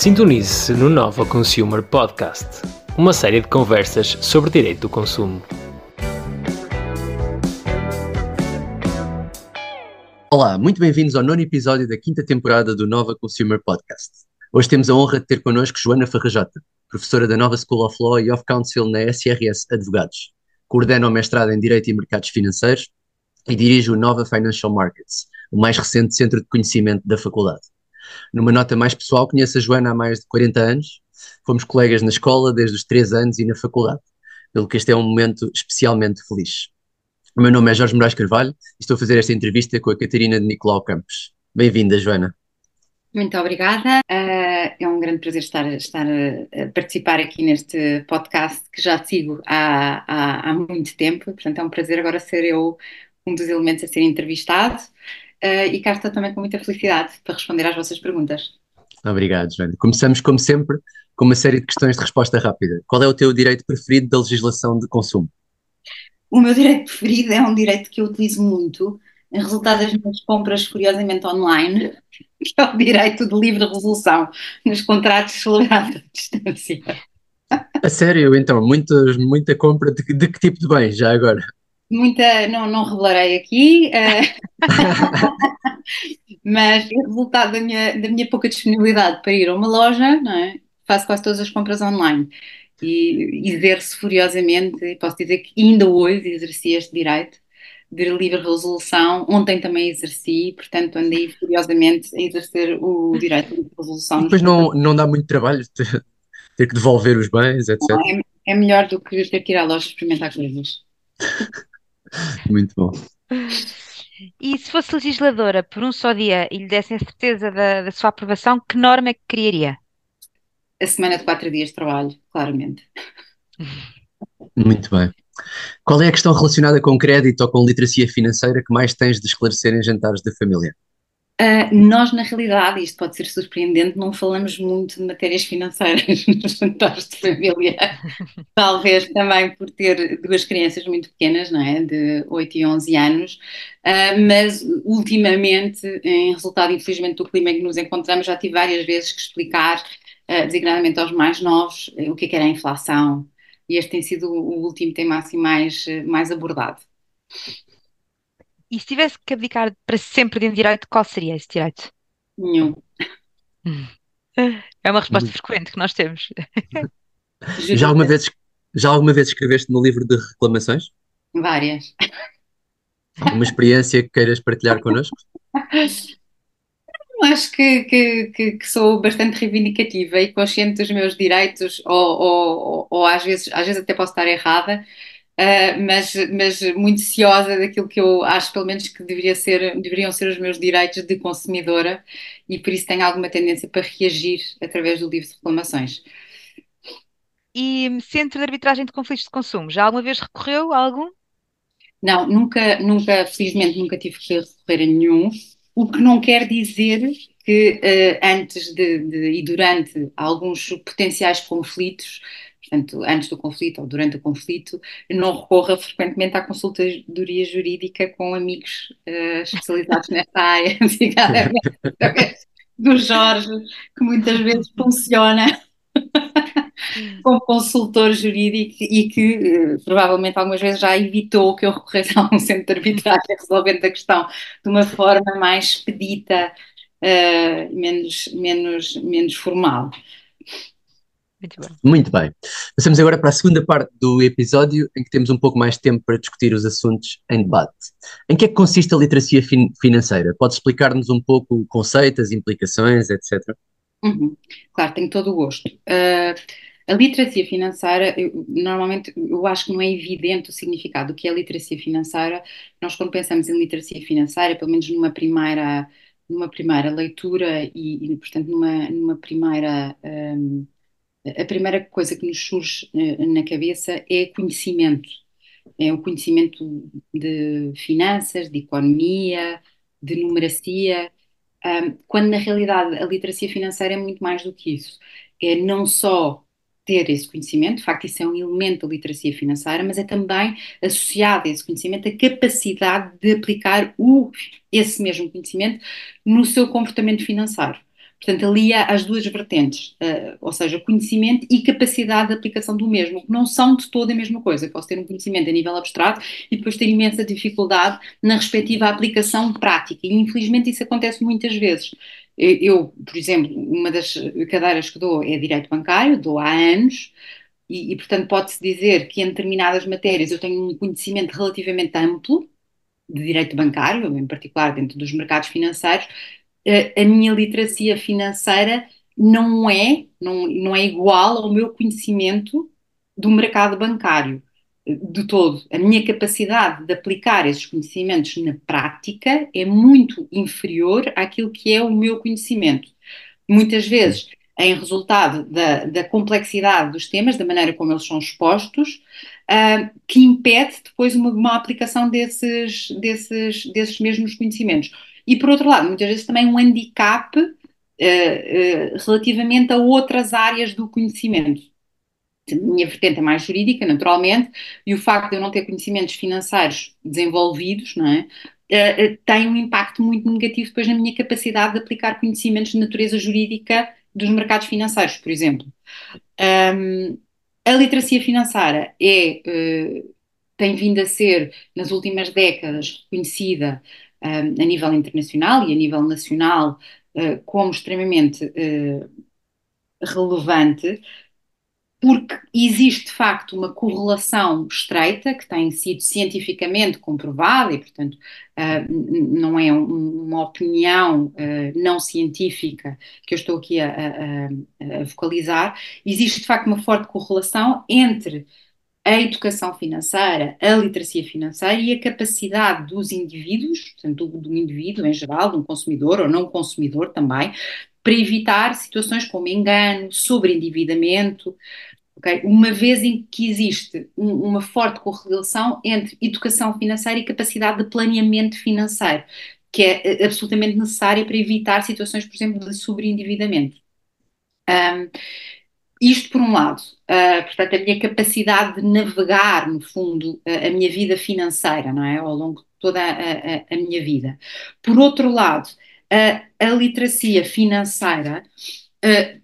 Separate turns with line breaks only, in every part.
Sintonize-se no Nova Consumer Podcast, uma série de conversas sobre direito do consumo.
Olá, muito bem-vindos ao nono episódio da quinta temporada do Nova Consumer Podcast. Hoje temos a honra de ter connosco Joana Farrajota, professora da Nova School of Law e of Counsel na SRS Advogados. Coordena o mestrado em Direito e Mercados Financeiros e dirige o Nova Financial Markets, o mais recente centro de conhecimento da faculdade. Numa nota mais pessoal, conheço a Joana há mais de 40 anos, fomos colegas na escola desde os 3 anos e na faculdade, pelo que este é um momento especialmente feliz. O meu nome é Jorge Moraes Carvalho e estou a fazer esta entrevista com a Catarina de Nicolau Campos. Bem-vinda, Joana.
Muito obrigada. Uh, é um grande prazer estar, estar a participar aqui neste podcast que já sigo há, há, há muito tempo. Portanto, é um prazer agora ser eu um dos elementos a ser entrevistado. Uh, e cá estou também com muita felicidade para responder às vossas perguntas.
Obrigado, Joana. Começamos, como sempre, com uma série de questões de resposta rápida. Qual é o teu direito preferido da legislação de consumo?
O meu direito preferido é um direito que eu utilizo muito, em resultado das minhas compras, curiosamente, online, que é o direito de livre resolução nos contratos celebrados à distância.
A sério, então, muitas, muita compra de, de que tipo de bens, já agora?
Muita, não, não revelarei aqui, uh, mas é resultado da minha, da minha pouca disponibilidade para ir a uma loja, não é? faço quase todas as compras online e exerço furiosamente, e posso dizer que ainda hoje exerci este direito de livre resolução, ontem também exerci, portanto andei furiosamente a exercer o direito de livre resolução.
Depois não, não dá muito trabalho ter, ter que devolver os bens, etc.
É, é melhor do que ter que ir à loja experimentar coisas.
Muito bom.
E se fosse legisladora por um só dia e lhe dessem a certeza da, da sua aprovação, que norma é que criaria?
A semana de quatro dias de trabalho, claramente.
Muito bem. Qual é a questão relacionada com crédito ou com literacia financeira que mais tens de esclarecer em jantares da família?
Uh, nós, na realidade, isto pode ser surpreendente, não falamos muito de matérias financeiras nos jantares de família. Talvez também por ter duas crianças muito pequenas, não é? De 8 e 11 anos. Uh, mas, ultimamente, em resultado, infelizmente, do clima em que nos encontramos, já tive várias vezes que explicar, uh, designadamente aos mais novos, o que é que era a inflação. E este tem sido o último tema assim mais, mais abordado.
E se tivesse que abdicar para sempre de um direito, qual seria esse direito?
Nenhum.
É uma resposta frequente que nós temos.
já, alguma vez, já alguma vez escreveste no livro de reclamações?
Várias.
Alguma experiência que queiras partilhar connosco?
Acho que, que, que, que, sou bastante reivindicativa e consciente dos meus direitos, ou, ou, ou, ou às, vezes, às vezes até posso estar errada, Uh, mas, mas muito ciosa daquilo que eu acho, pelo menos, que deveria ser, deveriam ser os meus direitos de consumidora e por isso tenho alguma tendência para reagir através do livro de reclamações.
E Centro de Arbitragem de Conflitos de Consumo, já alguma vez recorreu a algum?
Não, nunca, nunca, felizmente nunca tive que recorrer a nenhum, o que não quer dizer que uh, antes de, de, e durante alguns potenciais conflitos portanto, antes do conflito ou durante o conflito, não recorra frequentemente à consultadoria jurídica com amigos uh, especializados nesta área, do Jorge, que muitas vezes funciona como consultor jurídico e que uh, provavelmente algumas vezes já evitou que eu recorresse a um centro de arbitragem resolvendo a questão de uma forma mais expedita, uh, menos, menos, menos formal.
Muito bem. Muito bem. Passamos agora para a segunda parte do episódio, em que temos um pouco mais de tempo para discutir os assuntos em debate. Em que é que consiste a literacia fin financeira? Pode explicar-nos um pouco o conceito, as implicações, etc?
Uhum. Claro, tenho todo o gosto. Uh, a literacia financeira, eu, normalmente, eu acho que não é evidente o significado do que é literacia financeira. Nós, quando pensamos em literacia financeira, pelo menos numa primeira, numa primeira leitura e, e portanto, numa, numa primeira. Um, a primeira coisa que nos surge uh, na cabeça é conhecimento. É o conhecimento de finanças, de economia, de numeracia, um, quando na realidade a literacia financeira é muito mais do que isso. É não só ter esse conhecimento, de facto isso é um elemento da literacia financeira, mas é também associado a esse conhecimento a capacidade de aplicar o, esse mesmo conhecimento no seu comportamento financeiro. Portanto, alia as duas vertentes, uh, ou seja, conhecimento e capacidade de aplicação do mesmo, que não são de toda a mesma coisa. Posso ter um conhecimento a nível abstrato e depois ter imensa dificuldade na respectiva aplicação prática. E infelizmente isso acontece muitas vezes. Eu, por exemplo, uma das cadeiras que dou é Direito Bancário, dou há anos, e, e portanto pode-se dizer que em determinadas matérias eu tenho um conhecimento relativamente amplo de direito bancário, em particular dentro dos mercados financeiros, a minha literacia financeira não é, não, não é igual ao meu conhecimento do mercado bancário de todo. A minha capacidade de aplicar esses conhecimentos na prática é muito inferior àquilo que é o meu conhecimento. Muitas vezes, em resultado da, da complexidade dos temas, da maneira como eles são expostos, uh, que impede depois uma, uma aplicação desses, desses, desses mesmos conhecimentos. E por outro lado, muitas vezes também um handicap uh, uh, relativamente a outras áreas do conhecimento. A minha vertente é mais jurídica, naturalmente, e o facto de eu não ter conhecimentos financeiros desenvolvidos, não é? Uh, tem um impacto muito negativo depois na minha capacidade de aplicar conhecimentos de natureza jurídica dos mercados financeiros, por exemplo. Um, a literacia financeira é, tem vindo a ser, nas últimas décadas, reconhecida a nível internacional e a nível nacional uh, como extremamente uh, relevante, porque existe de facto uma correlação estreita que tem sido cientificamente comprovada e, portanto, uh, não é um, uma opinião não científica que eu estou aqui a, a, a, focalizar, existe de facto uma forte correlação entre a educação financeira, a literacia financeira e a capacidade dos indivíduos, portanto, do, do indivíduo em geral, de um consumidor ou não consumidor também, para evitar situações como engano, sobreendividamento, okay? uma vez em que existe um, uma forte correlação entre educação financeira e capacidade de planeamento financeiro, que é eh, absolutamente necessária para evitar situações, por exemplo, de sobreendividamento. Um, isto por um lado, uh, portanto, a minha capacidade de navegar, no fundo, a, a minha vida financeira, não é? Ao longo de toda a, a, a minha vida. Por outro lado, a literacia financeira, uh,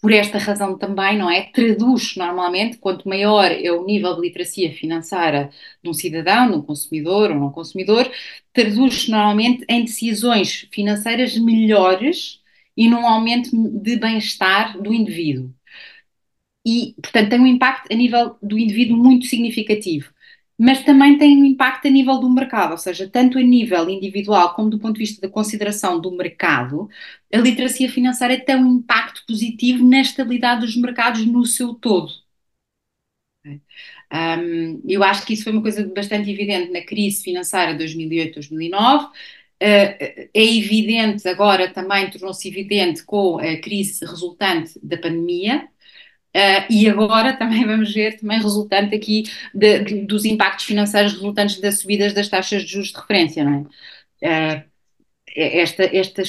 por esta razão também, não é? Traduz normalmente, quanto maior é o nível de literacia financeira de um cidadão, de um consumidor ou não consumidor, traduz normalmente em decisões financeiras melhores e num aumento de bem-estar do indivíduo e, portanto, tem um impacto a nível do indivíduo muito significativo. Mas também tem um impacto a nível do mercado, ou seja, tanto a nível individual como do ponto de vista da consideração do mercado, a literacia financeira tem um impacto positivo na estabilidade dos mercados no seu todo. Um, eu acho que isso foi uma coisa bastante evidente na crise financeira de 2008-2009. Uh, é evidente agora também, tornou-se evidente com a crise resultante da pandemia, Uh, e agora também vamos ver, também resultante aqui de, de, dos impactos financeiros resultantes das subidas das taxas de juros de referência, não é? Uh, esta, esta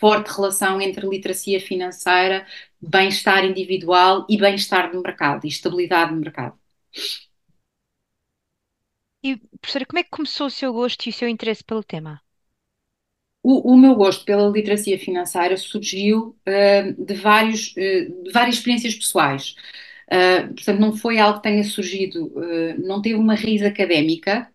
forte relação entre literacia financeira, bem-estar individual e bem-estar no mercado, e estabilidade no mercado.
E, professora, como é que começou o seu gosto e o seu interesse pelo tema?
O, o, meu gosto pela literacia financeira surgiu uh, de, vários, uh, de várias experiências pessoais. Uh, portanto, não foi algo que tenha surgido, não teve uma raiz académica,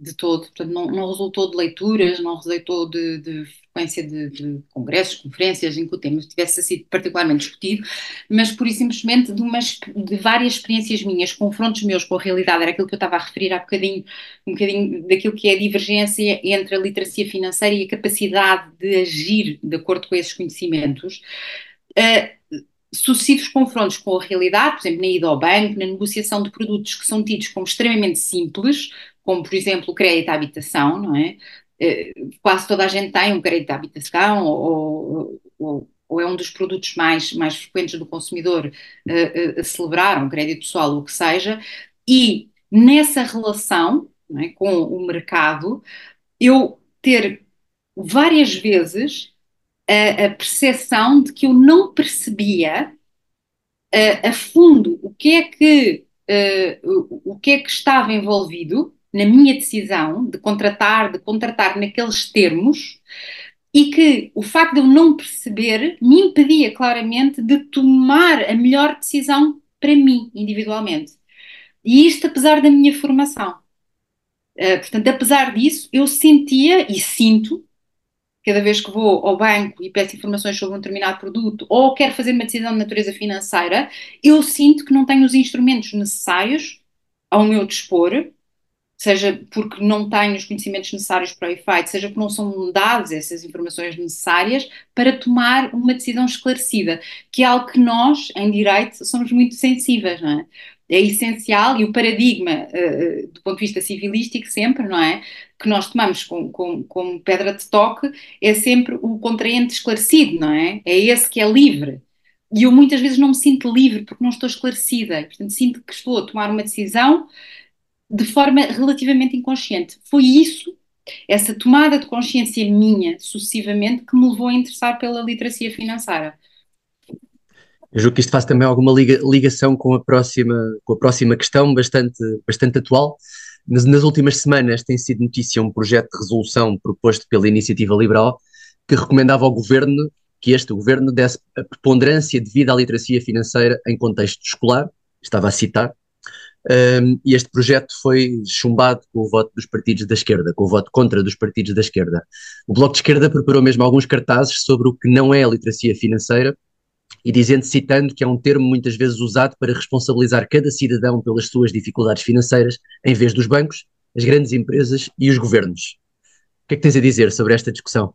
de todo, portanto, não, não resultou de leituras, não resultou de, de frequência de, de, congressos, conferências em que o tema tivesse sido particularmente discutido, mas pura e simplesmente de, umas, de várias experiências minhas, confrontos meus com a realidade, era aquilo que eu estava a referir há bocadinho, um bocadinho daquilo que é a divergência entre a literacia financeira e a capacidade de agir de acordo com esses conhecimentos. Uh, sucessivos confrontos com a realidade, por exemplo, na ida ao banco, na negociação de produtos que são tidos como extremamente simples, como por exemplo o crédito à habitação, não é? Eh, quase toda a gente tem um crédito à habitação ou, ou, ou é um dos produtos mais, mais frequentes do consumidor a, a celebrar, um crédito pessoal, o que seja, e nessa relação é, com o mercado, eu ter várias vezes a, a percepção de que eu não percebia a, a fundo o que é que, uh, o que é que estava envolvido na minha decisão de contratar, de contratar naqueles termos, e que o facto de eu não perceber me impedia claramente de tomar a melhor decisão para mim, individualmente. E isto apesar da minha formação. Uh, portanto, apesar disso, eu sentia e sinto, cada vez que vou ao banco e peço informações sobre um determinado produto ou quero fazer uma decisão de natureza financeira, eu sinto que não tenho os instrumentos necessários ao meu dispor seja porque não tenho os conhecimentos necessários para o efeito, seja porque não são dadas essas informações necessárias para tomar uma decisão esclarecida, que é algo que nós, em direito, somos muito sensíveis, não é? É essencial e o paradigma, uh, do ponto de vista civilístico, sempre, não é? Que nós tomamos como pedra de toque é sempre o contraente esclarecido, não é? É esse que é livre. E eu muitas vezes não me sinto livre porque não estou esclarecida. Portanto, sinto que estou a tomar uma decisão de forma relativamente inconsciente. Foi isso, essa tomada de consciência minha, sucessivamente, que me levou a interessar pela literacia financeira.
Eu julgo que isto faz também alguma liga, ligação com a próxima, com a próxima questão, bastante, bastante atual. Nas, nas, últimas semanas tem sido notícia um projeto de resolução proposto pela Iniciativa Liberal que recomendava ao governo que este governo desse a preponderância devida à literacia financeira em contexto escolar, estava a citar, um, e este projeto foi chumbado com o voto dos partidos da esquerda, com o voto contra dos partidos da esquerda. O Bloco de Esquerda preparou mesmo alguns cartazes sobre o que não é a literacia financeira e dizendo, citando que é um termo muitas vezes usado para responsabilizar cada cidadão pelas suas dificuldades financeiras, em vez dos bancos, as grandes empresas e os governos. O que é que tens a dizer sobre esta discussão?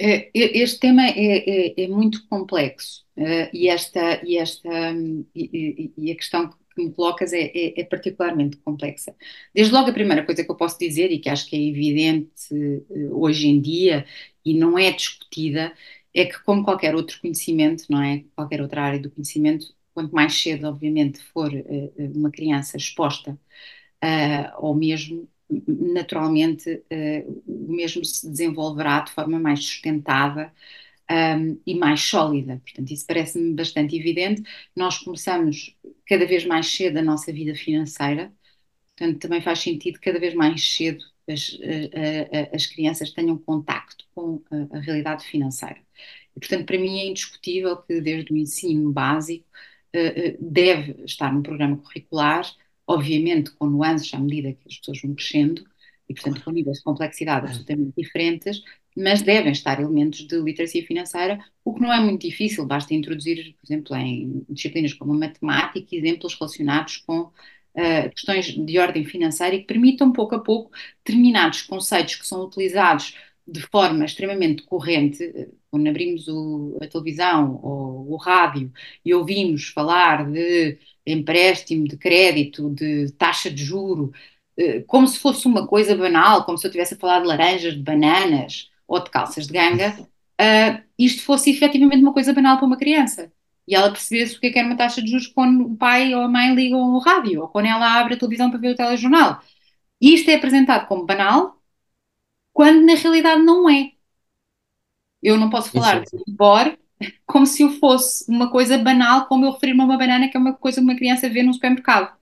É, este tema é, é, é muito complexo uh, e, esta, e, esta, um, e, e, a questão que me colocas é, é, é, particularmente complexa. Desde logo, a primeira coisa que eu posso dizer, e que acho que é evidente uh, hoje em dia e não é discutida, é que, como qualquer outro conhecimento, não é? Qualquer outra área do conhecimento, quanto mais cedo, obviamente, for uh, uma criança exposta, uh, mesmo, naturalmente, o mesmo se desenvolverá de forma mais sustentada um, e mais sólida. Portanto, isso parece-me bastante evidente. Nós começamos cada vez mais cedo a nossa vida financeira, portanto, também faz sentido cada vez mais cedo as, as crianças tenham contacto com a, a realidade financeira. E, portanto, para mim é indiscutível que desde o ensino básico uh, deve estar no programa curricular, obviamente com nuances à medida que as pessoas vão crescendo, e, portanto, com níveis de complexidade absolutamente diferentes, mas devem estar elementos de literacia financeira, o que não é muito difícil, basta introduzir, por exemplo, em disciplinas como a matemática, exemplos relacionados com uh, questões de ordem financeira e que permitam, pouco a pouco, determinados conceitos que são utilizados de forma extremamente corrente, quando abrimos o, a televisão ou o rádio e ouvimos falar de empréstimo, de crédito, de taxa de juro, eh, como se fosse uma coisa banal, como se eu estivesse a falar de laranjas, de bananas, ou de calças de ganga, uh, isto fosse efetivamente uma coisa banal para uma criança. E ela percebesse o que é, que era uma taxa de juros quando o pai ou a mãe ligam o rádio, ou quando ela abre a televisão para ver o telejornal. E isto é apresentado como banal, quando na realidade não é. Eu não posso falar Isso. de Libor como se eu fosse uma coisa banal, como eu referir-me a uma banana, que é uma coisa que uma criança vê num supermercado.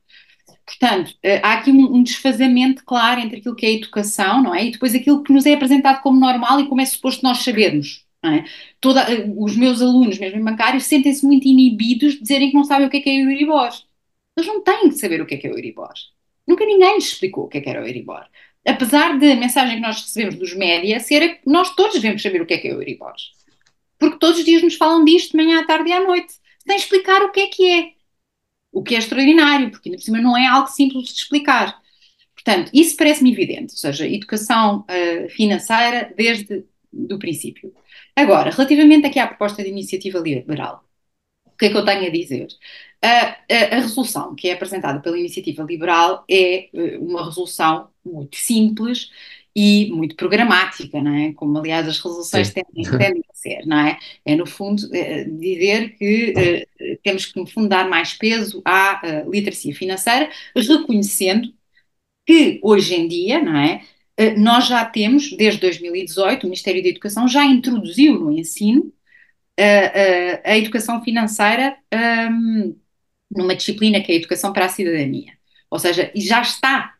Portanto, eh, há aqui um, desfazamento claro entre aquilo que é a educação, não é? E depois aquilo que nos é apresentado como normal e como é suposto nós sabermos. É? Toda, eh, os meus alunos, mesmo em bancários, sentem-se muito inibidos de dizerem que não sabem o que é que é o Euribor. Eles não têm de saber o que é que é o Euribor. Nunca ninguém lhes explicou o que é que era o Euribor. Apesar de a mensagem que nós recebemos dos média ser que nós todos devemos saber o que é que é o Euribor. Porque todos os dias nos falam disto de manhã à tarde e à noite, sem explicar o que é que é o que é extraordinário, porque ainda por cima não é algo simples de explicar. Portanto, isso parece-me evidente, ou seja, educação uh, financeira desde o princípio. Agora, relativamente aqui à proposta de iniciativa liberal, o que é que eu tenho a dizer? a, a, resolução que é apresentada pela iniciativa liberal é eh, uma resolução muito simples e muito programática, não é? Como, aliás, as resoluções tendem, tendem, a ser, não é? É, no fundo, é, dizer que é, temos que, no fundo, dar mais peso à literacia financeira, reconhecendo que, hoje em dia, não é? Nós já temos, desde 2018, o Ministério da Educação já introduziu no ensino a, a educação financeira um, numa disciplina que é a Educação para a Cidadania. Ou seja, já está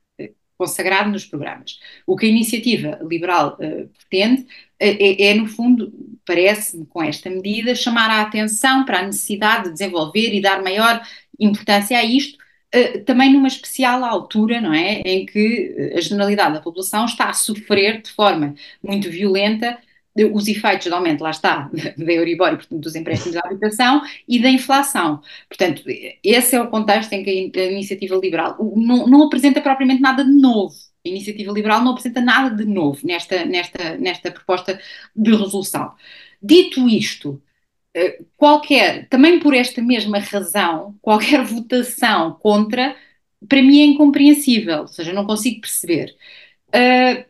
consagrado nos programas. O que a iniciativa liberal uh, pretende uh, é, é, no fundo, parece-me com esta medida, chamar a atenção para a necessidade de desenvolver e dar maior importância a isto, uh, também numa especial altura, não é? Em que a generalidade da população está a sofrer de forma muito violenta os efeitos do aumento, lá está, da Euribor portanto, dos empréstimos à habitação e da inflação. Portanto, esse é o contexto em que a iniciativa liberal não, não apresenta propriamente nada de novo. A iniciativa liberal não apresenta nada de novo nesta, nesta, nesta proposta de resolução. Dito isto, eh, qualquer, também por esta mesma razão, qualquer votação contra, para mim é incompreensível, ou seja, não consigo perceber. Uh,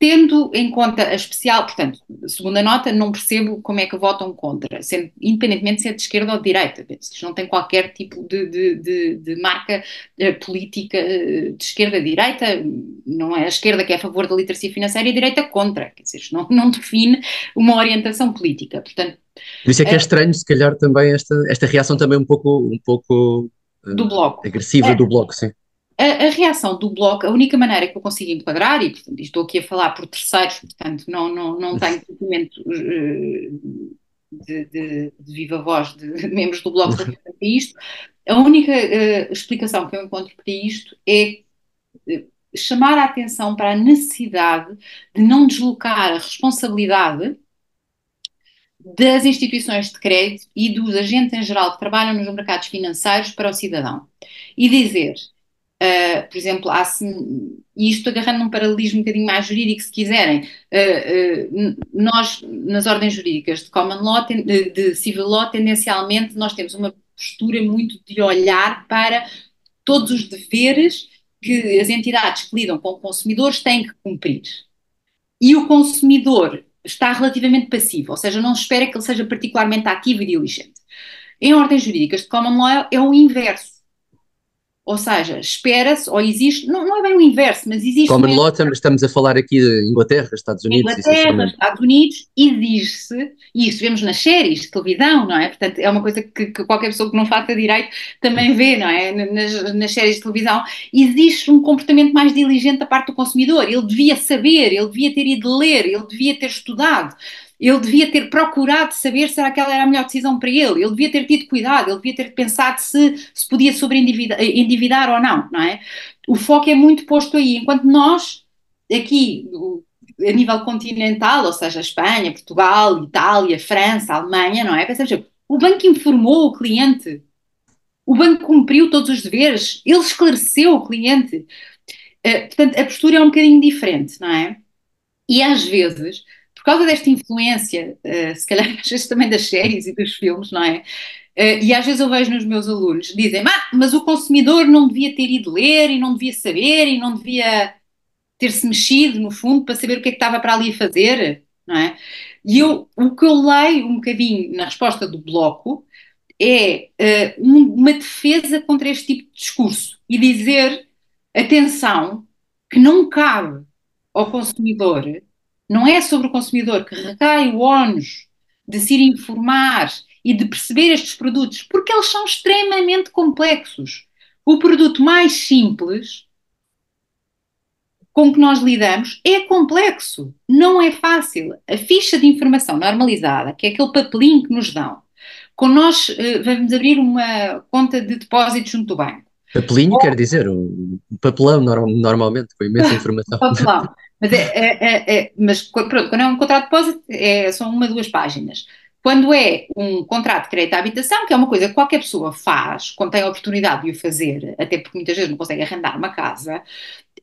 Tendo em conta a especial, portanto, segunda nota, não percebo como é que votam contra, sendo, independentemente se é de esquerda ou de direita. Isto não tem qualquer tipo de, de, de, de marca uh, política uh, de esquerda a direita, não é a esquerda que é a favor da literacia financeira e a direita contra. Quer dizer, não, não define uma orientação política. Portanto,
Por isso é que é, é estranho, se calhar, também esta, esta reação também um pouco, um pouco
do bloco.
agressiva é. do bloco, sim.
A, a, reação do Bloco, a única maneira que eu consigo enquadrar, e portanto, estou aqui a falar por terceiros, portanto não, não, não tenho conhecimento uh, de, de, de, viva voz de, de membros do Bloco relativamente a isto, a única uh, explicação que eu encontro para isto é uh, chamar a atenção para a necessidade de não deslocar a responsabilidade das instituições de crédito e dos agentes em geral que trabalham nos mercados financeiros para o cidadão. E dizer, Uh, por exemplo, há e isto agarrando num paralelismo um bocadinho mais jurídico, se quiserem, uh, uh, nós, nas ordens jurídicas de common law, de, de civil law, tendencialmente nós temos uma postura muito de olhar para todos os deveres que as entidades que lidam com consumidores têm que cumprir. E o consumidor está relativamente passivo, ou seja, não espera que ele seja particularmente ativo e diligente. Em ordens jurídicas de common law é o inverso ou seja, espera-se ou existe, não, não, é bem o inverso, mas existe.
Common law, estamos a falar aqui de Inglaterra, Estados Unidos.
Inglaterra, Estados Unidos, exige-se, e isso vemos nas séries de televisão, não é? Portanto, é uma coisa que, que qualquer pessoa que não faça direito também vê, não é? Nas, nas, séries de televisão. Existe um comportamento mais diligente da parte do consumidor. Ele devia saber, ele devia ter ido ler, ele devia ter estudado ele devia ter procurado saber se aquela era a melhor decisão para ele, ele devia ter tido cuidado, ele devia ter pensado se, se podia sobreendividar endividar ou não, não é? O foco é muito posto aí, enquanto nós, aqui, a nível continental, ou seja, Espanha, Portugal, Itália, França, Alemanha, não é? Pensamos, o banco informou o cliente, o banco cumpriu todos os deveres, ele esclareceu o cliente. Uh, portanto, a postura é um bocadinho diferente, não é? E às vezes por causa desta influência, uh, se calhar às vezes também das séries e dos filmes, não é? Uh, e às vezes eu vejo nos meus alunos, dizem, ah, mas o consumidor não devia ter ido ler e não devia saber e não devia ter-se mexido, no fundo, para saber o que é que estava para ali fazer, não é? E eu, o que eu leio um bocadinho na resposta do bloco é uh, uma defesa contra este tipo de discurso e dizer, atenção, que não cabe ao consumidor não é sobre o consumidor que recai o ónus de se ir informar e de perceber estes produtos, porque eles são extremamente complexos. O produto mais simples com que nós lidamos é complexo, não é fácil. A ficha de informação normalizada, que é aquele papelinho que nos dão, quando nós uh, vamos abrir uma conta de depósito junto do banco.
Papelinho Ou... quer dizer um papelão normalmente, com imensa informação.
papelão. Mas, é, é, é, é, mas pronto, quando é um contrato de depósito, é, são uma, duas páginas. Quando é um contrato de crédito à habitação, que é uma coisa que qualquer pessoa faz, quando tem a oportunidade de o fazer, até porque muitas vezes não consegue arrendar uma casa,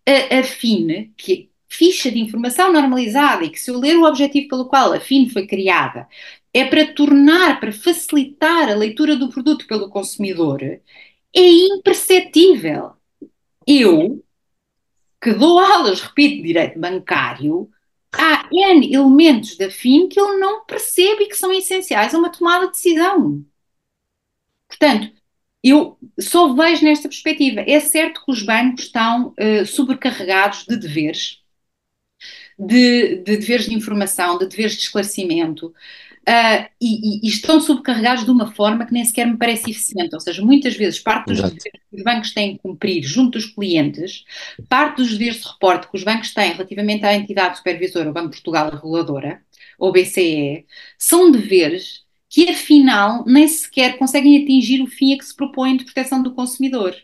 a, a FIN, que é ficha de informação normalizada, e que se eu ler o objetivo pelo qual a FIN foi criada, é para tornar, para facilitar a leitura do produto pelo consumidor, é imperceptível. Eu, que dou aulas, repito, de direito bancário, há N elementos da FIN que ele não percebe e que são essenciais a uma tomada de decisão. Portanto, eu só vejo nesta perspectiva. É certo que os bancos estão uh, sobrecarregados de deveres, de, de deveres de informação, de deveres de esclarecimento, uh, e, e, estão subcarregados de uma forma que nem sequer me parece eficiente. Ou seja, muitas vezes parte dos Exato. deveres que os bancos têm que cumprir junto dos clientes, parte dos deveres de reporte que os bancos têm relativamente à entidade supervisora, o Banco de Portugal, reguladora, ou BCE, são deveres que afinal nem sequer conseguem atingir o fim a que se propõem de proteção do consumidor.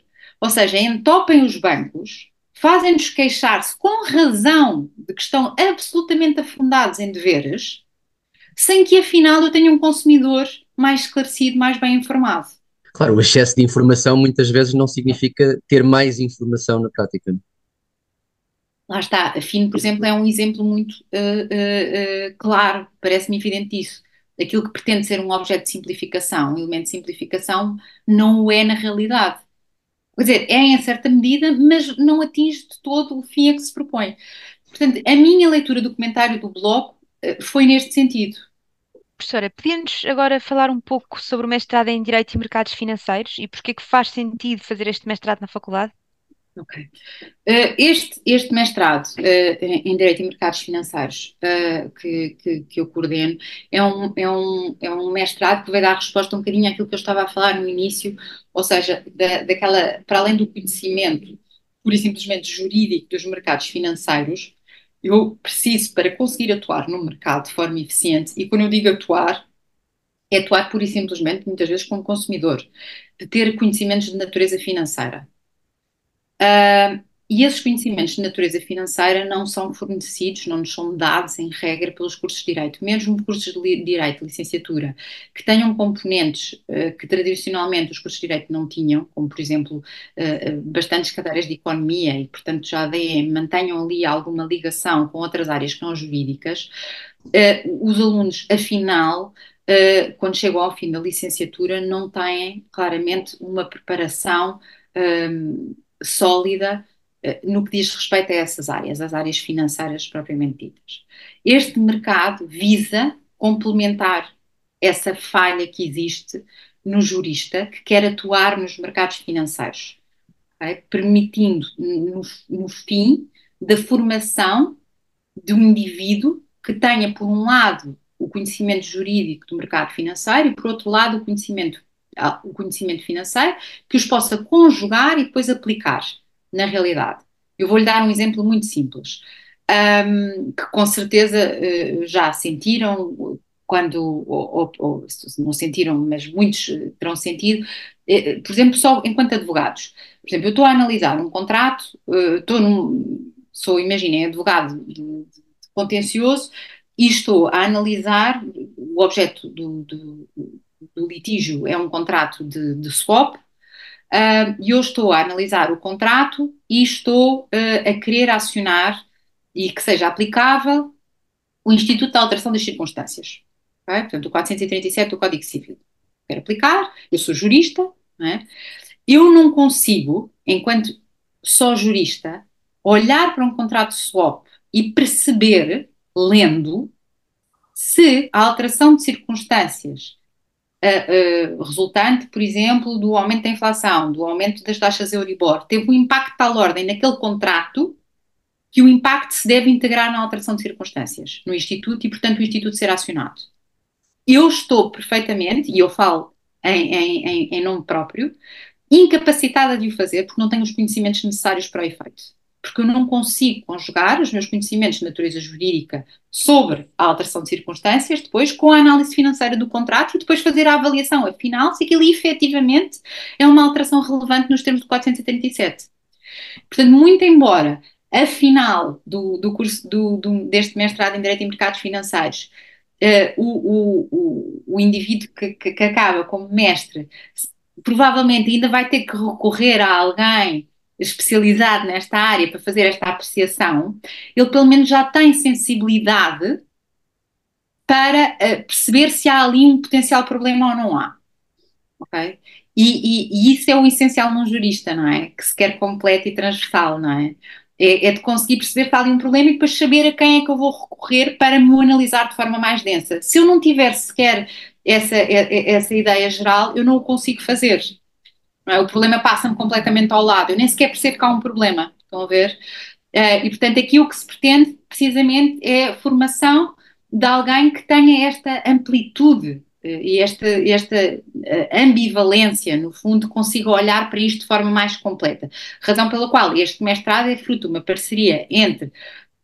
Ou seja, entopem os bancos, fazem-nos queixar-se com razão de que estão absolutamente afundados em deveres, sem que afinal eu tenha um consumidor mais esclarecido, mais bem informado.
Claro, o excesso de informação muitas vezes não significa ter mais informação na prática.
Lá está, a FIN, por exemplo, é um exemplo muito uh, uh, uh, claro, parece-me evidente isso. Aquilo que pretende ser um objeto de simplificação, um elemento de simplificação, não o é na realidade. Quer dizer, é em certa medida, mas não atinge de todo o fim a que se propõe. Portanto, a minha leitura do comentário do bloco foi neste sentido.
Professora, podíamos agora falar um pouco sobre o mestrado em Direito e Mercados Financeiros e porquê que faz sentido fazer este mestrado na faculdade?
Ok. Uh, este, este mestrado uh, em Direito e Mercados Financeiros uh, que, que, que, eu coordeno é um, é, um, é um mestrado que vai dar resposta um bocadinho àquilo que eu estava a falar no início, ou seja, da, daquela, para além do conhecimento pura e simplesmente jurídico dos mercados financeiros, eu preciso, para conseguir atuar no mercado de forma eficiente, e quando eu digo atuar, é atuar pura e simplesmente, muitas vezes, como consumidor, de ter conhecimentos de natureza financeira. Uh, e esses conhecimentos de natureza financeira não são fornecidos, não nos são dados em regra pelos cursos de Direito, mesmo cursos de Direito, licenciatura, que tenham componentes uh, que tradicionalmente os cursos de Direito não tinham, como por exemplo uh, bastantes cadeiras de Economia e portanto já deem, mantenham ali alguma ligação com outras áreas que não jurídicas, uh, os alunos afinal quando chegam ao fim da licenciatura não têm claramente uma preparação sólida eh, no que diz respeito a essas áreas, as áreas financeiras propriamente ditas. Este mercado visa complementar essa falha que existe no jurista que quer atuar nos mercados financeiros, okay? permitindo, no, no fim, da formação de um indivíduo que tenha, por um lado, o conhecimento jurídico do mercado financeiro e, por outro lado, o conhecimento, ah, o conhecimento financeiro que os possa conjugar e depois aplicar na realidade. Eu vou-lhe dar um exemplo muito simples, um, que com certeza uh, já sentiram quando, ou, ou, ou, não sentiram, mas muitos terão sentido, eh, por exemplo, só enquanto advogados. Por exemplo, eu estou a analisar um contrato, estou num, sou, imaginem, advogado de, de contencioso e estou a analisar o objeto do, do, do litígio é um contrato de, de swap, e eu estou a analisar o contrato e estou uh, a querer acionar e que seja aplicável o Instituto de Alteração das Circunstâncias. Okay? Portanto, o 437 do Código Civil. Quero aplicar, eu sou jurista, não é? eu não consigo, enquanto só jurista, olhar para um contrato swap e perceber, lendo, se a alteração de circunstâncias uh, uh, resultante, por exemplo, do aumento da inflação, do aumento das taxas Euribor, teve um impacto tal ordem naquele contrato que o impacto se deve integrar na alteração de circunstâncias no Instituto e, portanto, o Instituto ser acionado. Eu estou perfeitamente, e eu falo em, em, em, em nome próprio, incapacitada de o fazer porque não tenho os conhecimentos necessários para o efeito porque eu não consigo conjugar os meus conhecimentos de natureza jurídica sobre a alteração de circunstâncias depois com a análise financeira do contrato e depois fazer a avaliação, afinal, se aquilo efetivamente é uma alteração relevante nos termos do 437. Portanto, muito embora a final do, do curso do, do, deste mestrado em Direito e Mercados Financeiros uh, o, o, o, indivíduo que, que, que acaba como mestre provavelmente ainda vai ter que recorrer a alguém especializado nesta área para fazer esta apreciação, ele pelo menos já tem sensibilidade para uh, perceber se há ali um potencial problema ou não há. Ok? E, e, e, isso é o essencial num jurista, não é? Que se quer completo e transversal, não é? é? é? de conseguir perceber que há ali um problema e depois saber a quem é que eu vou recorrer para me analisar de forma mais densa. Se eu não tiver sequer essa, essa ideia geral, eu não o consigo fazer. É? O problema passa-me completamente ao lado. Eu nem sequer percebo que há um problema. Estão a ver? Uh, e, portanto, aqui o que se pretende, precisamente, é a formação de alguém que tenha esta amplitude uh, e esta, esta uh, ambivalência, no fundo, consiga olhar para isto de forma mais completa. Razão pela qual este mestrado é fruto de uma parceria entre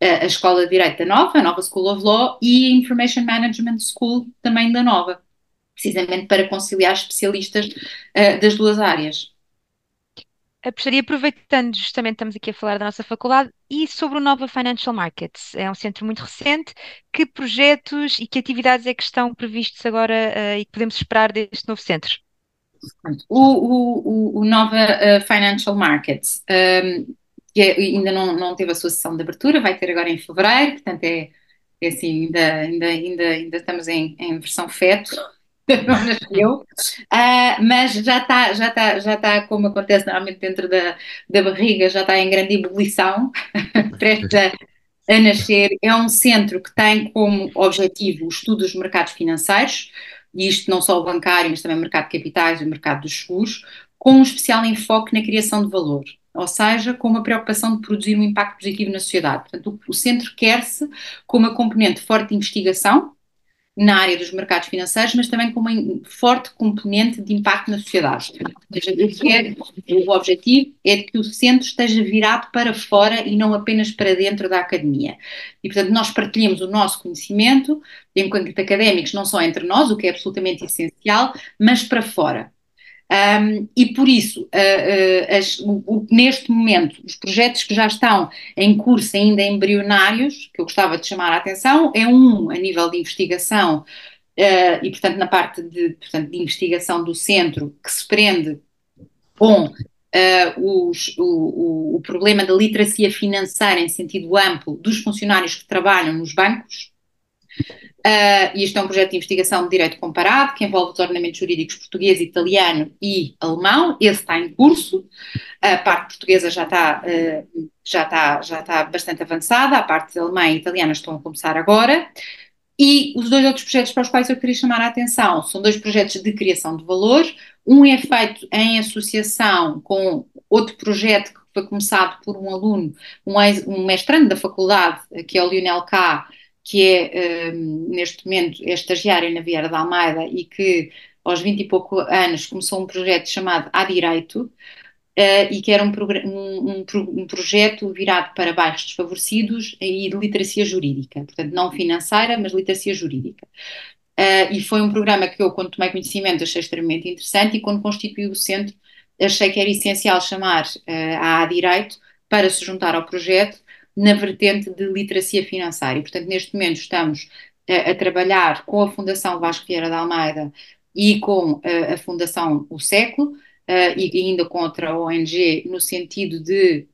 a Escola de Direito da Nova, a Nova School of Law, e a Information Management School, também da Nova, precisamente para conciliar especialistas das duas áreas.
Apostaria, aproveitando justamente estamos aqui a falar da nossa faculdade e sobre o Nova Financial Markets. É um centro muito recente. Que projetos e que atividades é que estão previstos agora uh, e que podemos esperar deste novo centro?
O, o, o Nova uh, Financial Markets, um, ehm, que é, ainda não, não teve a sua sessão de abertura, vai ter agora em fevereiro, portanto é, é assim, ainda, ainda, ainda, ainda estamos em, em versão feto não nasceu, uh, mas já está, já está, já está, como acontece normalmente dentro da, da barriga, já está em grande ebulição, presta a nascer. É um centro que tem como objetivo o estudo dos mercados financeiros, e isto não só o bancário, mas também o mercado de capitais e o mercado dos seguros, com um especial enfoque na criação de valor, ou seja, com uma preocupação de produzir um impacto positivo na sociedade. Portanto, o centro quer-se com uma componente forte de investigação, na área dos mercados financeiros, mas também com uma forte componente de impacto na sociedade. o objetivo é que o centro esteja virado para fora e não apenas para dentro da academia. E, portanto, nós partilhamos o nosso conhecimento, enquanto académicos, não só entre nós, o que é absolutamente essencial, mas para fora. Um, e por isso, uh, uh, as, o, o, neste momento, os projetos que já estão em curso, ainda embrionários, que eu gostava de chamar a atenção, é um a nível de investigação, uh, e portanto na parte de, portanto, de investigação do centro, que se prende com os, o, o, o problema da literacia financeira em sentido amplo dos funcionários que trabalham nos bancos, Uh, e este é um projeto de investigação de direito comparado que envolve os ordenamentos jurídicos português, italiano e alemão. Esse está em curso. A parte portuguesa já está, uh, já está, já está bastante avançada, a parte alemã e italiana estão a começar agora. E os dois outros projetos para os quais eu queria chamar a atenção são dois projetos de criação de valor. Um é feito em associação com outro projeto que foi começado por um aluno, um, um mestrando da faculdade, que é o Lionel K., que é, um, neste momento, é estagiária na Vieira da Almeida e que aos 20 e pouco anos começou um projeto chamado A Direito, uh, e que era um, um, um, projeto virado para bairros desfavorecidos e de literacia jurídica, portanto não financeira, mas literacia jurídica. Uh, e foi um programa que eu, quando tomei conhecimento, achei extremamente interessante e quando constituí o centro, achei que era essencial chamar uh, a A Direito para se juntar ao projeto na vertente de literacia financeira. E, portanto, neste momento estamos a, a trabalhar com a Fundação Vasco Vieira da Almeida e com a, a Fundação O Século, uh, e ainda com outra ONG, no sentido de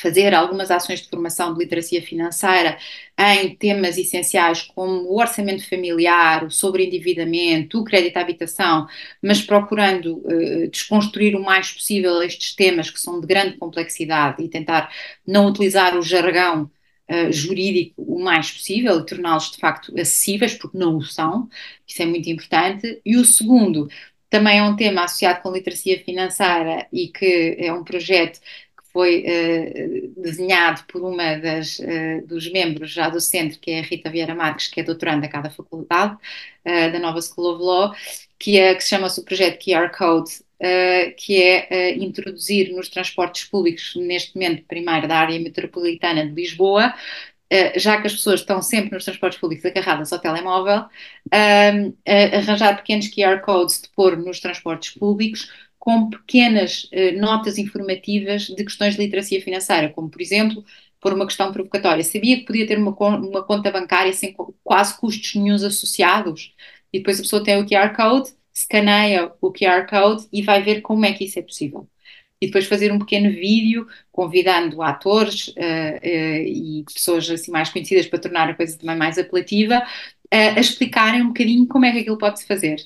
fazer algumas ações de formação de literacia financeira em temas essenciais como o orçamento familiar, o sobreendividamento, o crédito à habitação, mas procurando uh, desconstruir o mais possível estes temas que são de grande complexidade e tentar não utilizar o jargão uh, jurídico o mais possível e torná-los de facto acessíveis, porque não o são, isso é muito importante. E o segundo, também é um tema associado com literacia financeira e que é um projeto foi uh, desenhado por uma das, uh, dos membros já do centro, que é a Rita Vieira Marques, que é doutoranda cá da faculdade, uh, da Nova School of Law, que, é, que se chama-se o projeto QR Code, que é introduzir nos transportes públicos, neste momento primeiro da área metropolitana de Lisboa, já que as pessoas estão sempre nos transportes públicos agarradas ao telemóvel, arranjar pequenos QR codes de pôr nos transportes públicos com pequenas uh, notas informativas de questões de literacia financeira, como, por exemplo, por uma questão provocatória. Sabia que podia ter uma, uma conta bancária sem quase custos nenhums associados? E depois a pessoa tem o QR Code, escaneia o QR Code e vai ver como é que isso é possível. E depois fazer um pequeno vídeo convidando atores uh, uh, e pessoas assim mais conhecidas para tornar a coisa também mais apelativa, a explicarem um bocadinho como é que aquilo pode-se fazer.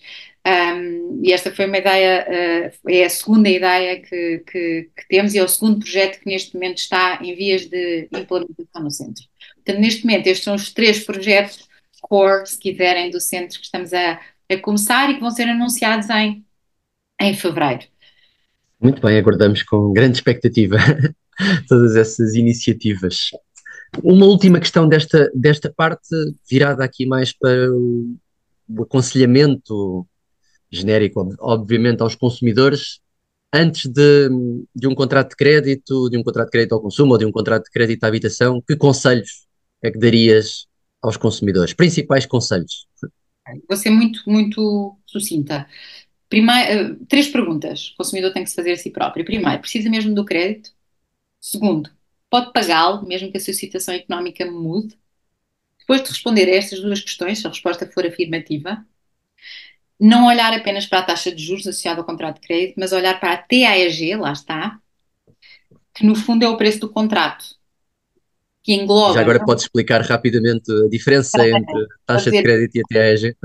Um, e esta foi uma ideia, uh, é a segunda ideia que, que, que, temos e é o segundo projeto que neste momento está em vias de implementação no centro. Portanto, neste momento, estes são os três projetos core, se quiserem, do centro que estamos a, a começar e que vão ser anunciados em, em fevereiro.
Muito bem, aguardamos com grande expectativa. todas essas iniciativas. Uma última questão desta, desta parte, virada aqui mais para o, o aconselhamento genérico, obviamente, aos consumidores, antes de, de, um contrato de crédito, de um contrato de crédito ao consumo ou de um contrato de crédito à habitação, que conselhos é que darias aos consumidores? Principais conselhos?
Vou ser muito, muito sucinta. Primeiro, uh, três perguntas o consumidor tem que se fazer a si próprio. Primeiro, precisa mesmo do crédito? Segundo, pode pagá-lo, mesmo que a sua situação económica mude? Depois de responder a estas duas questões, se a resposta for afirmativa, não olhar apenas para a taxa de juros associada ao contrato de crédito, mas olhar para a TAEG, lá está, que no fundo é o preço do contrato, que engloba.
Já agora não? podes explicar rapidamente a diferença entre taxa de crédito e a TAEG?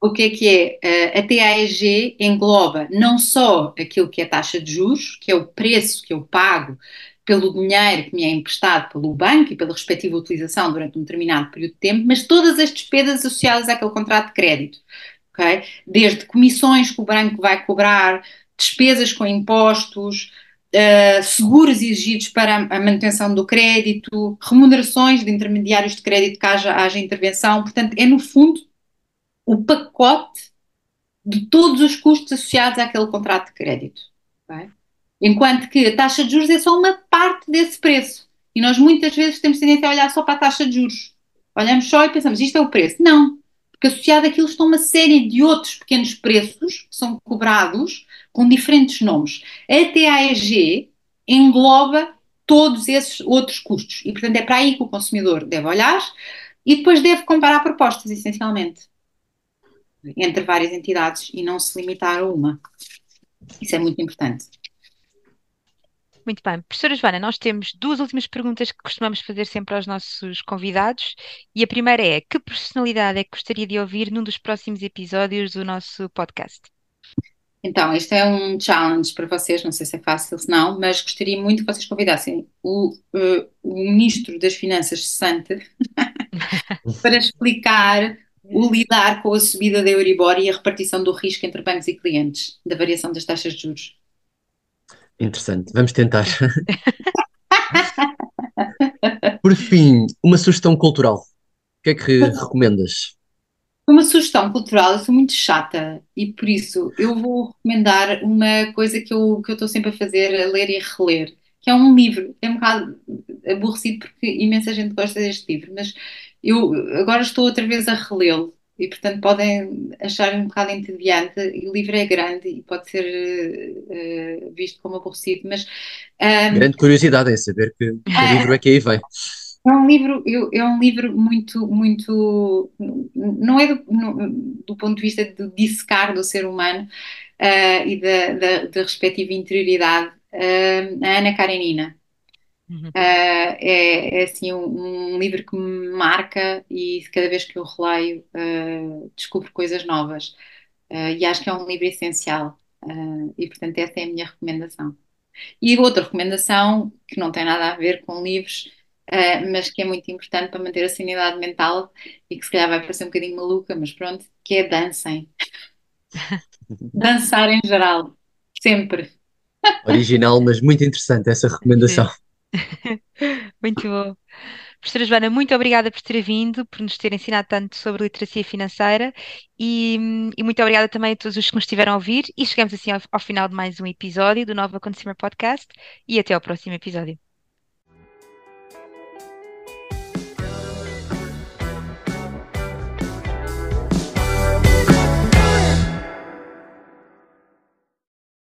O que é que é? Eh, a TAEG engloba não só aquilo que é taxa de juros, que é o preço que eu pago pelo dinheiro que me é emprestado pelo banco e pela respectiva utilização durante um determinado período de tempo, mas todas as despesas associadas àquele contrato de crédito. Desde comissões que o banco vai cobrar, despesas com impostos, uh, seguros exigidos para a manutenção do crédito, remunerações de intermediários de crédito que haja, haja intervenção. Portanto, é no fundo o pacote de todos os custos associados àquele contrato de crédito. Okay? Enquanto que a taxa de juros é só uma parte desse preço. E nós muitas vezes temos tendência a olhar só para a taxa de juros. Olhamos só e pensamos, isto é o preço. Não, porque associado àquilo estão uma série de outros pequenos preços que são cobrados com diferentes nomes. A TAEG engloba todos esses outros custos. E, portanto, é para aí que o consumidor deve olhar e depois deve comparar propostas, essencialmente, entre várias entidades e não se limitar a uma. Isso é muito importante.
Muito bem. Professora Joana, nós temos duas últimas perguntas que costumamos fazer sempre aos nossos convidados. E a primeira é: que personalidade é que gostaria de ouvir num dos próximos episódios do nosso podcast?
Então, este é um challenge para vocês, não sei se é fácil se não, mas gostaria muito que vocês convidassem o, uh, o Ministro das Finanças Sante para explicar o lidar com a subida da Euribor e a repartição do risco entre bancos e clientes, da variação das taxas de juros.
Interessante, vamos tentar. Por fim, uma sugestão cultural. O que é que recomendas?
Uma sugestão cultural, eu sou muito chata e por isso eu vou recomendar uma coisa que eu que eu estou sempre a fazer, a ler e a reler, que é um livro. É um bocado aborrecido porque imensa gente gosta deste livro, mas eu agora estou outra vez a relê-lo e portanto podem achar um bocado entediante. O livro é grande e pode ser uh, visto como aborrecido, mas.
Um, grande curiosidade em saber que, que livro é que aí vem.
É um livro, é um livro muito, muito, não é do, do ponto de vista do dissecar do ser humano uh, e da, da, da, respectiva interioridade, uh, a Ana Karenina. Uhum. Uh, é, é, assim um, um, livro que me marca e cada vez que eu releio uh, descubro coisas novas uh, e acho que é um livro essencial e portanto essa é a minha recomendação. E outra recomendação que não tem nada a ver com livros, mas que é muito importante para manter a sanidade mental e que se calhar vai parecer um bocadinho maluca, mas pronto, que é dancem. Dançar em geral, sempre.
Original, mas muito interessante essa recomendação.
Muito bom. Professora Joana, muito obrigada por ter vindo, por nos ter ensinado tanto sobre literacia financeira e, e muito obrigada também a todos os que nos estiveram a ouvir. E chegamos assim ao, ao final de mais um episódio do Nova Consumer Podcast e até ao próximo episódio.